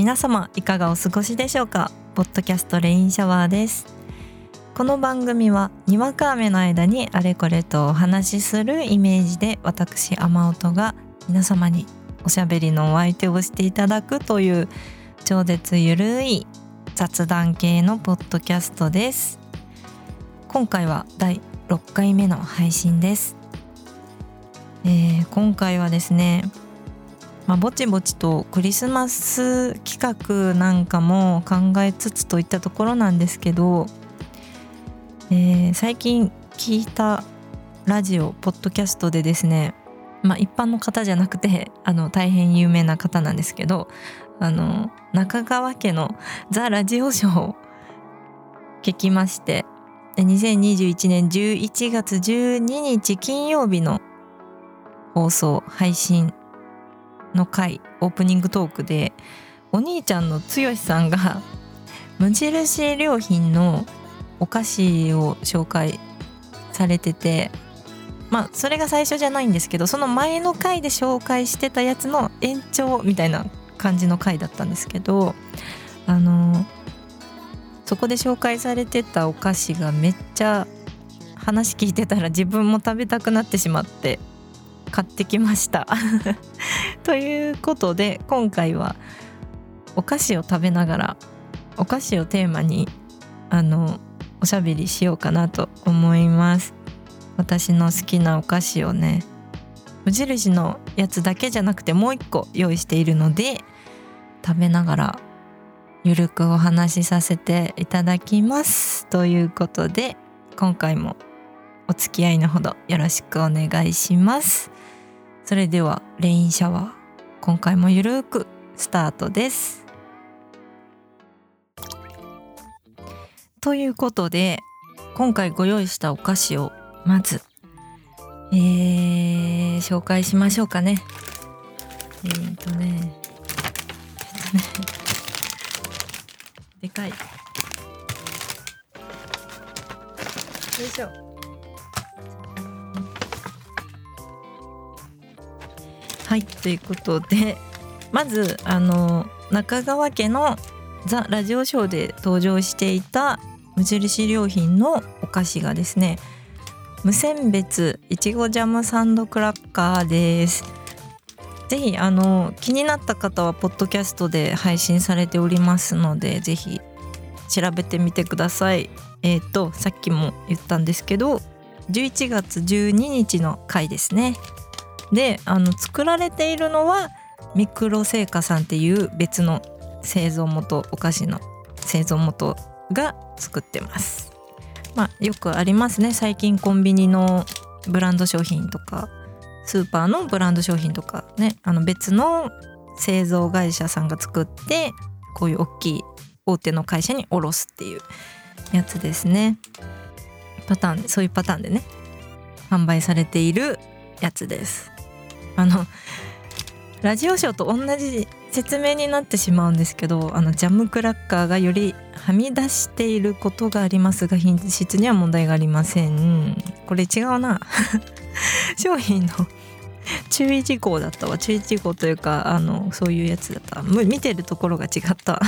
皆様いかがお過ごしでしょうか？ポッドキャストレインシャワーです。この番組はにわか雨の間にあれこれとお話しするイメージで私雨音が皆様におしゃべりのお相手をしていただくという超絶ゆるい雑談系のポッドキャストです。今回は第6回目の配信です、えー、今回はですねまあ、ぼちぼちとクリスマス企画なんかも考えつつといったところなんですけど、えー、最近聞いたラジオポッドキャストでですねまあ一般の方じゃなくて あの大変有名な方なんですけどあの中川家の「ザ・ラジオショー」を聞きまして2021年11月12日金曜日の放送配信の回オープニングトークでお兄ちゃんの剛さんが無印良品のお菓子を紹介されててまあそれが最初じゃないんですけどその前の回で紹介してたやつの延長みたいな感じの回だったんですけどあのそこで紹介されてたお菓子がめっちゃ話聞いてたら自分も食べたくなってしまって買ってきました。ということで今回はお菓子を食べながらお菓子をテーマにあのおしゃべりしようかなと思います。私の好きなお菓子をね無印のやつだけじゃなくてもう一個用意しているので食べながらゆるくお話しさせていただきます。ということで今回もお付き合いのほどよろしくお願いします。それではレインシャワー今回もゆるくスタートです。ということで今回ご用意したお菓子をまずえー、紹介しましょうかね。えー、とねえっとねでかい。よいしょ。はいということでまずあの中川家の「ザ・ラジオショー」で登場していた無印良品のお菓子がですね無選別いちごジャムサンドクラッカーです。ぜひあの気になった方はポッドキャストで配信されておりますのでぜひ調べてみてください。えっ、ー、とさっきも言ったんですけど11月12日の回ですね。であの作られているのはミクロ製菓さんっていう別の製造元お菓子の製造元が作ってます。まあ、よくありますね。最近コンビニのブランド商品とかスーパーのブランド商品とかねあの別の製造会社さんが作ってこういう大きい大手の会社に卸すっていうやつですね。パターンそういうパターンでね販売されているやつです。あのラジオショーと同じ説明になってしまうんですけどあのジャムクラッカーがよりはみ出していることがありますが品質には問題がありません。これ違うな。商品の注意事項だったわ。注意事項というかあのそういうやつだった。見てるところが違った。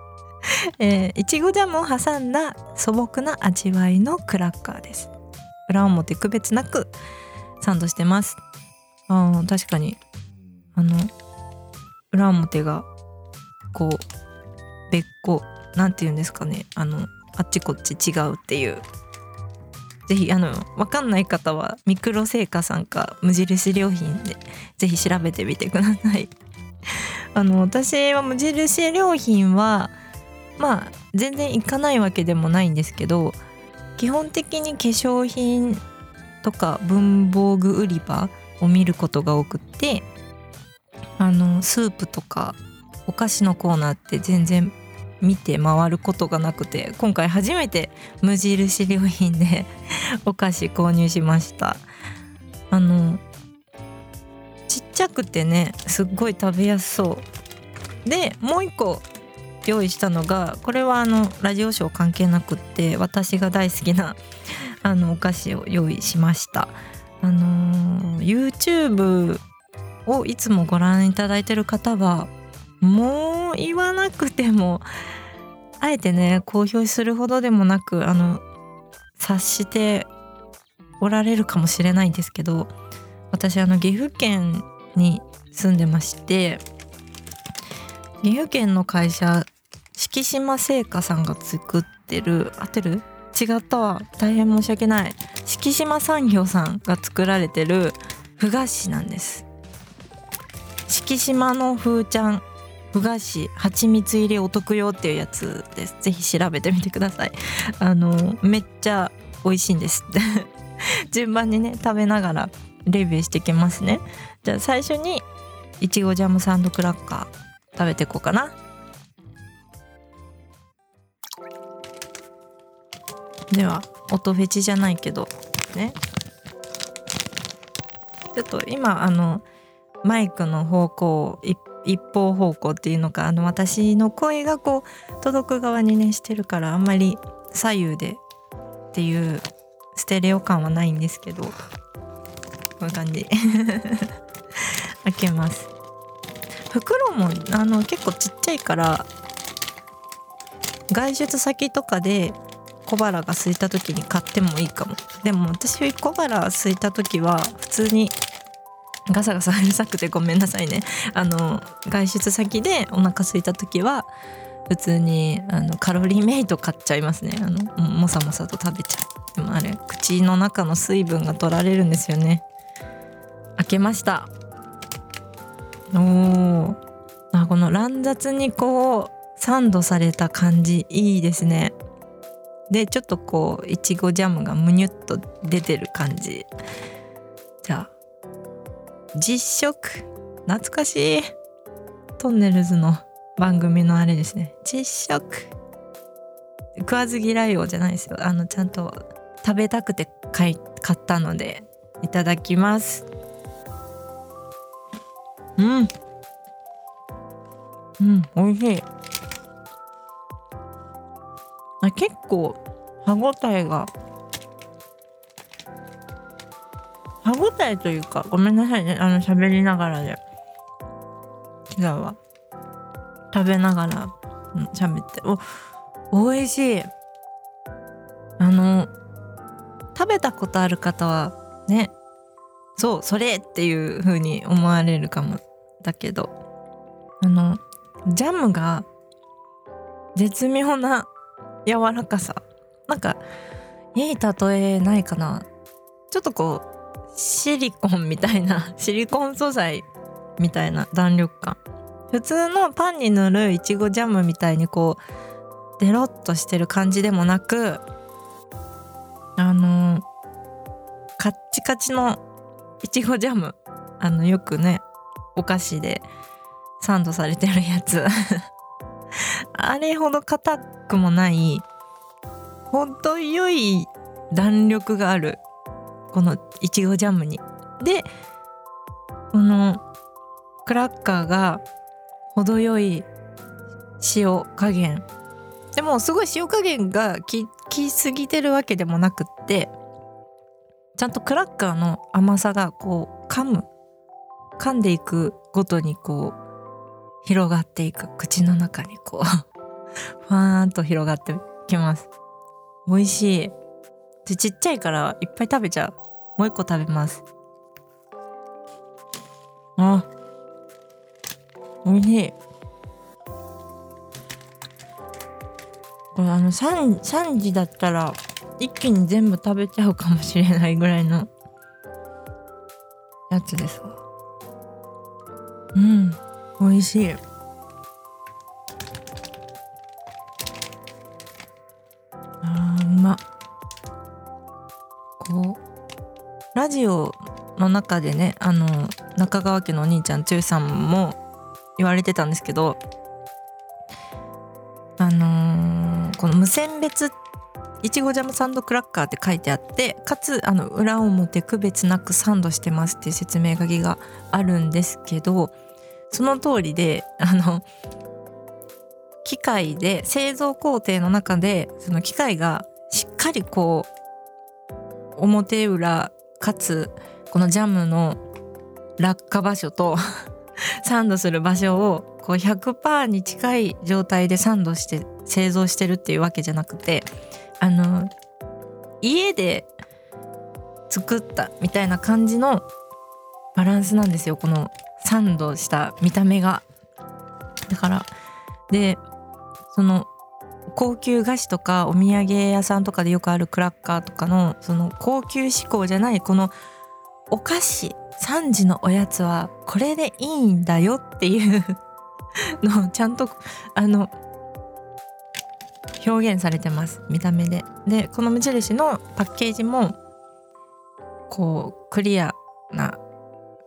えー、いちごジャムを挟んだ素朴な味わいのクラッカーです。裏表区別なくサンドしてます。あ確かに。あの裏表がこう別個なんて言うんですかね。あのあっちこっち違うっていう。ぜひあの分かんない方はミクロ製菓さんか無印良品でぜひ調べてみてください。あの私は無印良品はまあ全然行かないわけでもないんですけど基本的に化粧品とか文房具売り場を見ることが多くってあのスープとかお菓子のコーナーって全然見て回ることがなくて今回初めて無印良品で お菓子購入しました。あのちっちゃくてねすっごい食べやすそう。でもう一個用意したのがこれはあのラジオショー関係なくって私が大好きなあのお菓子を用意しました。あの YouTube をいつもご覧いただいてる方はもう言わなくてもあえてね公表するほどでもなくあの察しておられるかもしれないんですけど私あの岐阜県に住んでまして岐阜県の会社敷島製菓さんが作ってる合ってる？違った。わ大変申し訳ない。敷島産業さんが作られてるふ菓子なんです。敷島のふーちゃんふ菓子蜂蜜入りお得用っていうやつです。ぜひ調べてみてください。あのめっちゃ美味しいんです。順番にね食べながらレビューしてきますね。じゃあ最初にいちごジャムサンドクラッカー食べていこうかな。では音フェチじゃないけどね。ちょっと今あのマイクの方向一方方向っていうのかあの私の声がこう届く側にねしてるからあんまり左右でっていうステレオ感はないんですけどこういう感じ。開けます。袋もあの結構ちっちゃいから外出先とかで小腹が空いた時に買ってもいいかも。でも私小腹空いた時は普通にガサガサうるさくてごめんなさいね。あの外出先でお腹空いた時は普通にあのカロリーメイト買っちゃいますね。あのもさもさと食べちゃう。でもあれ口の中の水分が取られるんですよね。開けました。おー。あこの乱雑にこうサンドされた感じいいですね。でちょっとこういちごジャムがむにゅっと出てる感じ。じゃあ実食。懐かしい。トンネルズの番組のあれですね。実食。食わず嫌い王じゃないですよ。あのちゃんと食べたくて買い買ったのでいただきます。うん。うん美味しい。あ結構歯ごたえが。歯ごたえというかごめんなさいね。あの喋りながらで。違うわ。食べながら喋って。お美味しい。あの食べたことある方はね。そうそれっていう風に思われるかも。だけどあのジャムが絶妙な柔らかさ。なんかいい例えないかな。ちょっとこうシリコンみたいな シリコン素材みたいな弾力感。普通のパンに塗るいちごジャムみたいにこうデロッとしてる感じでもなくあのカッチカチのいちごジャム。あのよくねお菓子でサンドされてるやつ。あれほど硬くもない程よい弾力があるこのいちごジャムに。でこのクラッカーが程よい塩加減。でもすごい塩加減がききすぎてるわけでもなくってちゃんとクラッカーの甘さがこう噛む。噛んでいくごとにこう広がっていく。口の中にこう。ふわーんと広がってきます。美味しい。でちっちゃいからいっぱい食べちゃう。もう一個食べます。あ。美味しい。これあの 3, 3時だったら一気に全部食べちゃうかもしれないぐらいのやつですわ。うん。美味しい。ラジオの中でねあの中川家のお兄ちゃん剛さんも言われてたんですけどあのーこの無選別いちごジャムサンドクラッカーって書いてあってかつあの裏表区別なくサンドしてますっていう説明書きがあるんですけどその通りであの機械で製造工程の中でその機械がしっかりこう表裏かつこのジャムの落下場所と サンドする場所をこう100%に近い状態でサンドして製造してるっていうわけじゃなくてあの家で作ったみたいな感じのバランスなんですよこのサンドした見た目が。だからでその高級菓子とかお土産屋さんとかでよくあるクラッカーとかのその高級志向じゃないこのお菓子3時のおやつはこれでいいんだよっていうのをちゃんとあの表現されてます見た目で。でこの無印のパッケージもこうクリアな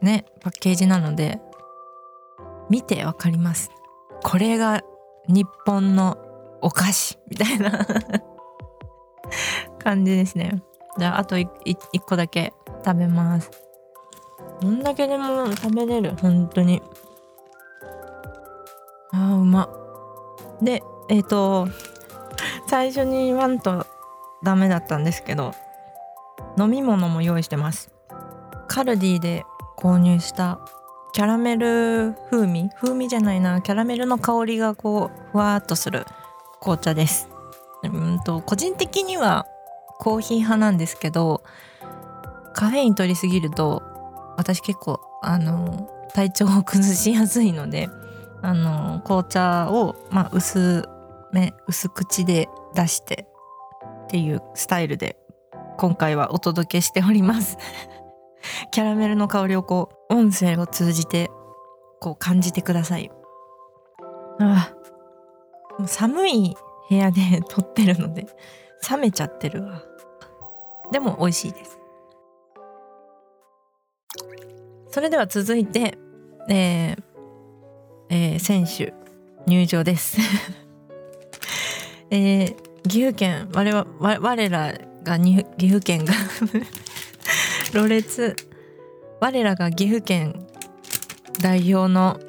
ねパッケージなので見てわかります。これが日本のお菓子みたいな。感じですね。じゃああと1個だけ食べます。どんだけでも食べれる？本当に。あーうま。でえっ、ー、と最初に言わんとダメだったんですけど飲み物も用意してます。カルディで購入したキャラメル風味？風味じゃないな。キャラメルの香りがこうふわっとする。紅茶です。うんと個人的にはコーヒー派なんですけどカフェイン取りすぎると私結構あの体調を崩しやすいのであの紅茶を、まあ、薄め薄口で出してっていうスタイルで今回はお届けしております。キャラメルの香りをこう音声を通じてこう感じてくださいあ。あ寒い部屋で撮ってるので冷めちゃってるわ。でも美味しいです。それでは続いて、えーえー、選手入場です。えー、岐阜県我々我らが岐阜県が ろれつ我らが岐阜県代表の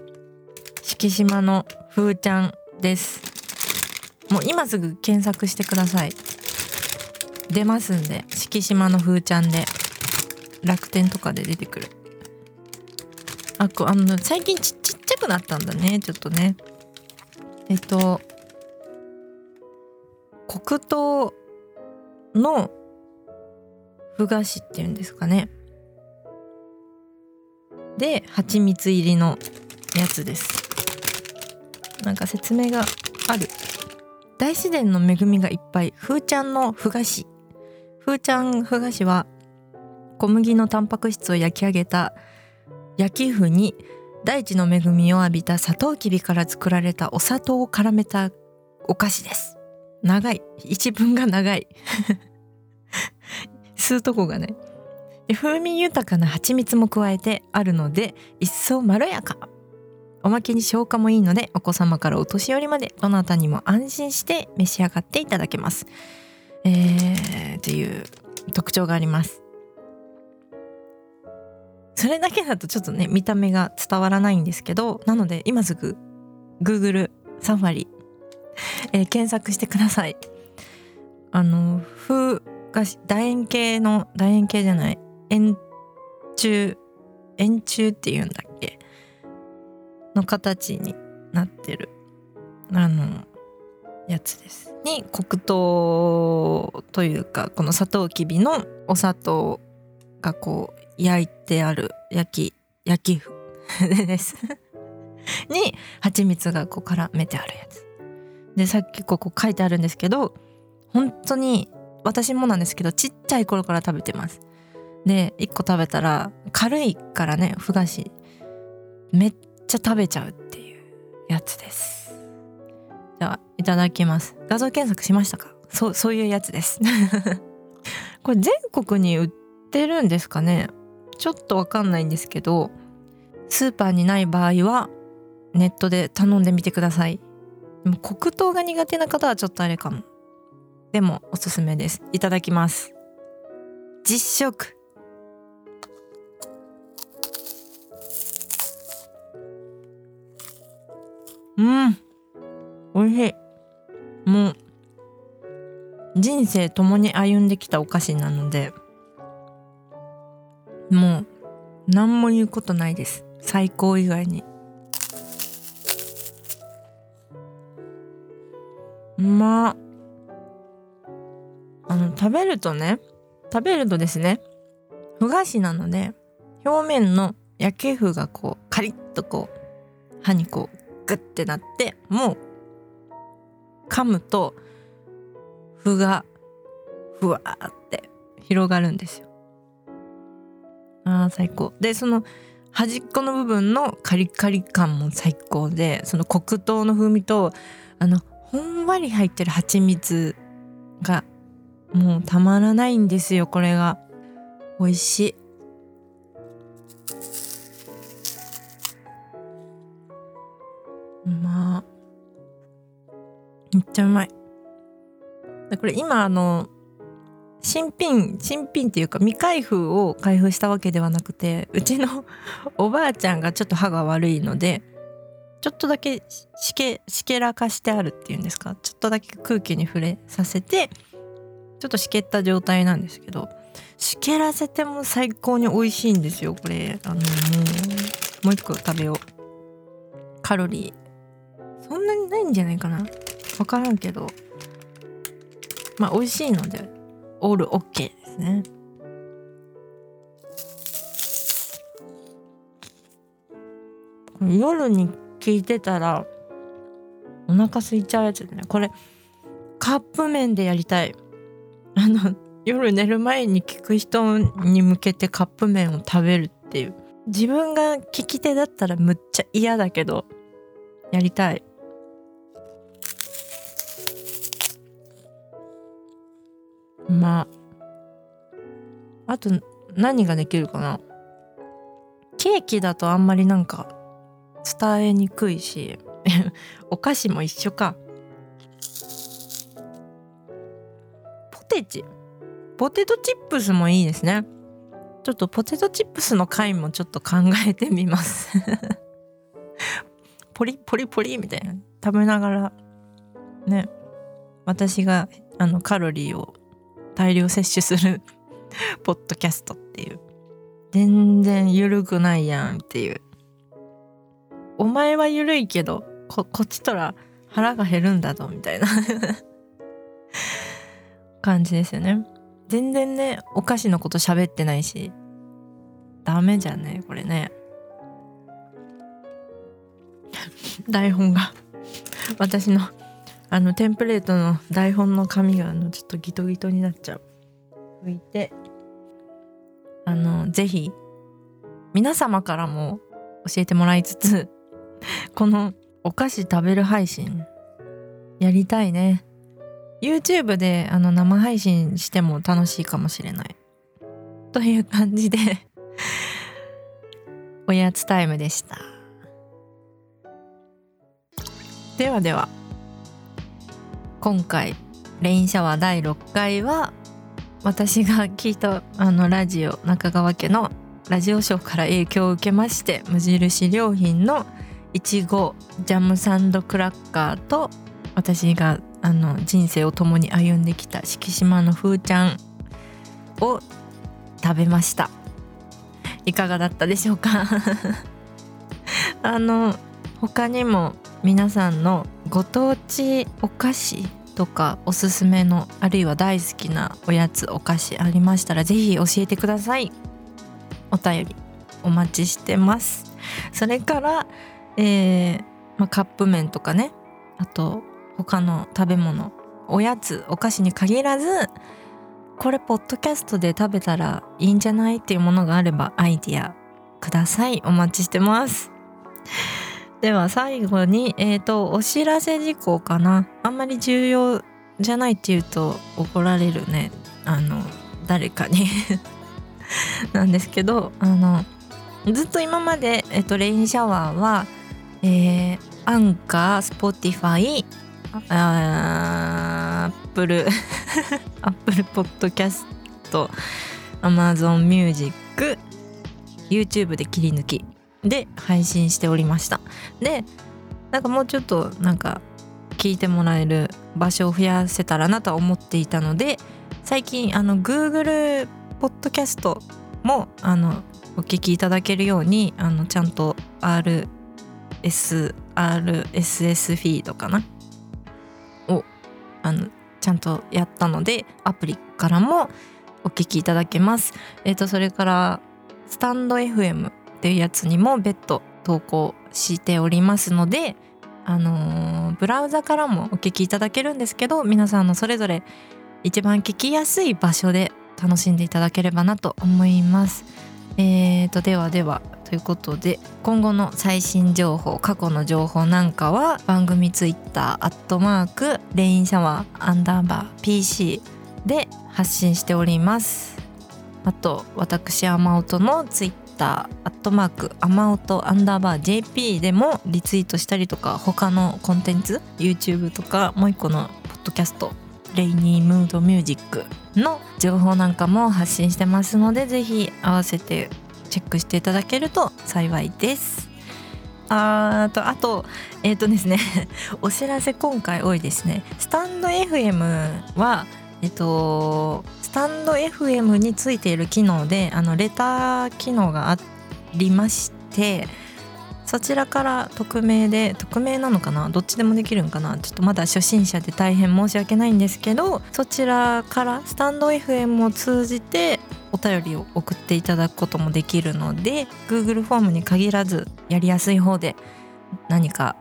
敷島のふーちゃんです。もう今すぐ検索してください。出ますんで敷島のふーちゃんで楽天とかで出てくる。あこあの最近ちちっちゃくなったんだねちょっとね。えっと黒糖のふ菓子っていうんですかね。で蜂蜜入りのやつです。なんか説明がある。大自然の恵みがいっぱい。ふーちゃんのふ菓子ふーちゃんふ菓子は小麦のタンパク質を焼き上げた。焼き麩に大地の恵みを浴びたサトウキビから作られたお砂糖を絡めたお菓子です。長い。一文が長い。吸うとこがね。風味豊かな蜂蜜も加えてあるので一層まろやか。おまけに消化もいいのでお子様からお年寄りまでどなたにも安心して召し上がっていただけます。えー、っていう特徴があります。それだけだとちょっとね見た目が伝わらないんですけどなので今すぐ Google サファリ、えー、検索してください。あの風が楕円形の楕円形じゃない円柱円柱っていうんだっけ？の形になってる。あのやつです。に黒糖というかこのサトウキビのお砂糖がこう焼いてある焼き焼き麩 です。に蜂蜜がこう絡めてあるやつ。でさっきここ書いてあるんですけど本当に私もなんですけどちっちゃい頃から食べてます。で1個食べたら軽いからねふ菓子めっちゃ食べちゃうっていうやつです。ではいただきます。画像検索しましたか？そうそういうやつです。これ全国に売ってるんですかね？ちょっとわかんないんですけどスーパーにない場合はネットで頼んでみてください。でも黒糖が苦手な方はちょっとあれかも。でもおすすめです。いただきます。実食。うん。おいしい。もう人生共に歩んできたお菓子なのでもう何も言うことないです。最高以外に。うまあの食べるとね食べるとですねふ菓子なので表面の焼けふがこうカリッとこう歯にこうグッてなってもう噛むと麩がふわって広がるんですよ。あー最高。でその端っこの部分のカリカリ感も最高でその黒糖の風味とあのほんわり入ってる蜂蜜がもうたまらないんですよこれが。美味しい。めっちゃうまい。これ今あの新品新品っていうか未開封を開封したわけではなくてうちの おばあちゃんがちょっと歯が悪いのでちょっとだけしけしけらかしてあるっていうんですか？ちょっとだけ空気に触れさせてちょっとしけった状態なんですけどしけらせても最高に美味しいんですよこれ。あのもうもう一個食べよう。カロリー。そんなにないんじゃないかな。分からんけど。まあ美味しいのでオールオッケーですね。夜に聞いてたらお腹空いちゃうやつでね。これカップ麺でやりたい。あの夜寝る前に聞く人に向けてカップ麺を食べるっていう。自分が聞き手だったらむっちゃ嫌だけどやりたい。まあ。あと何ができるかな？ケーキだとあんまりなんか伝えにくいし お菓子も一緒か。ポテチ。ポテトチップスもいいですね。ちょっとポテトチップスの回もちょっと考えてみます。ポリポリポリみたいな。食べながらね。私があのカロリーを大量摂取するポッドキャストっていう。全然緩くないやんっていう。お前は緩いけどここっちとら腹が減るんだぞみたいな。感じですよね。全然ねお菓子のこと喋ってないしダメじゃねこれね。台本が。私のあのテンプレートの台本の紙があのちょっとギトギトになっちゃう。拭いて。あのぜひ皆様からも教えてもらいつつ このお菓子食べる配信やりたいね。YouTube であの生配信しても楽しいかもしれない。という感じで おやつタイムでした。ではでは。今回レインシャワー第6回は私が聞いたあのラジオ中川家のラジオショーから影響を受けまして無印良品のいちごジャムサンドクラッカーと私があの人生を共に歩んできた敷島のふーちゃんを食べました。いかがだったでしょうか？あの他にも皆さんのご当地お菓子とかおすすめのあるいは大好きなおやつお菓子ありましたら是非教えてください。お便りお待ちしてます。それから、えーまあ、カップ麺とかね。あと他の食べ物おやつお菓子に限らずこれポッドキャストで食べたらいいんじゃない？っていうものがあればアイディアください。お待ちしてます。では最後にえっ、とお知らせ事項かな。あんまり重要じゃないっていうと怒られるね。あの誰かに。なんですけどあのずっと今まで、えっと、レインシャワーは、えー、 Anchor、Spotify、アップル、アップルポッドキャスト、アマゾンミュージック、YouTube で切り抜き。で配信しておりました。で、なんかもうちょっとなんか聞いてもらえる場所を増やせたらなとは思っていたので、最近あの Google ポッドキャストもあのお聞きいただけるようにあのちゃんと RSRSS フィードかな？をあのちゃんとやったのでアプリからもお聞きいただけます。えーと、それからスタンド FM っていうやつにも別途投稿しておりますので、あのー、ブラウザからもお聞きいただけるんですけど皆さんのそれぞれ一番聞きやすい場所で楽しんでいただければなと思います。えーとではではということで今後の最新情報過去の情報なんかは番組ツイッターアットマークレインシャワーアンダーバー PC で発信しておりますあと私アマオトのツイッターアットマークアマオトアンダーバー JP でもリツイートしたりとか他のコンテンツ YouTube とかもう一個のポッドキャストレイニームードミュージックの情報なんかも発信してますのでぜひ合わせてチェックしていただけると幸いです。あとあとえっ、ー、とですね お知らせ今回多いですねスタンド FM はえっとタンド FM についている機能であのレター機能がありましてそちらから匿名で匿名なのかな？どっちでもできるんかな？ちょっとまだ初心者で大変申し訳ないんですけどそちらからスタンド FM を通じてお便りを送っていただくこともできるので Google フォームに限らずやりやすい方で何か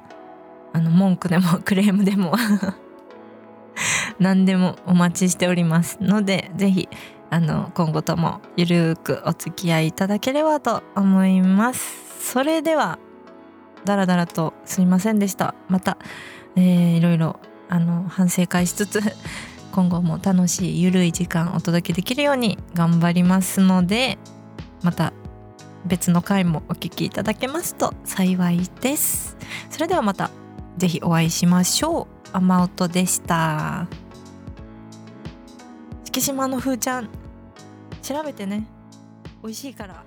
あの文句でもクレームでも何でもお待ちしておりますので是非あの今後ともゆるくお付き合いいただければと思います。それではだらだらとすいませんでした。また、えー、いろいろあの反省会しつつ 今後も楽しいゆるい時間お届けできるように頑張りますのでまた別の回もお聞きいただけますと幸いです。それではまた是非お会いしましょう。雨音でした。月島のふーちゃん。調べてね。美味しいから。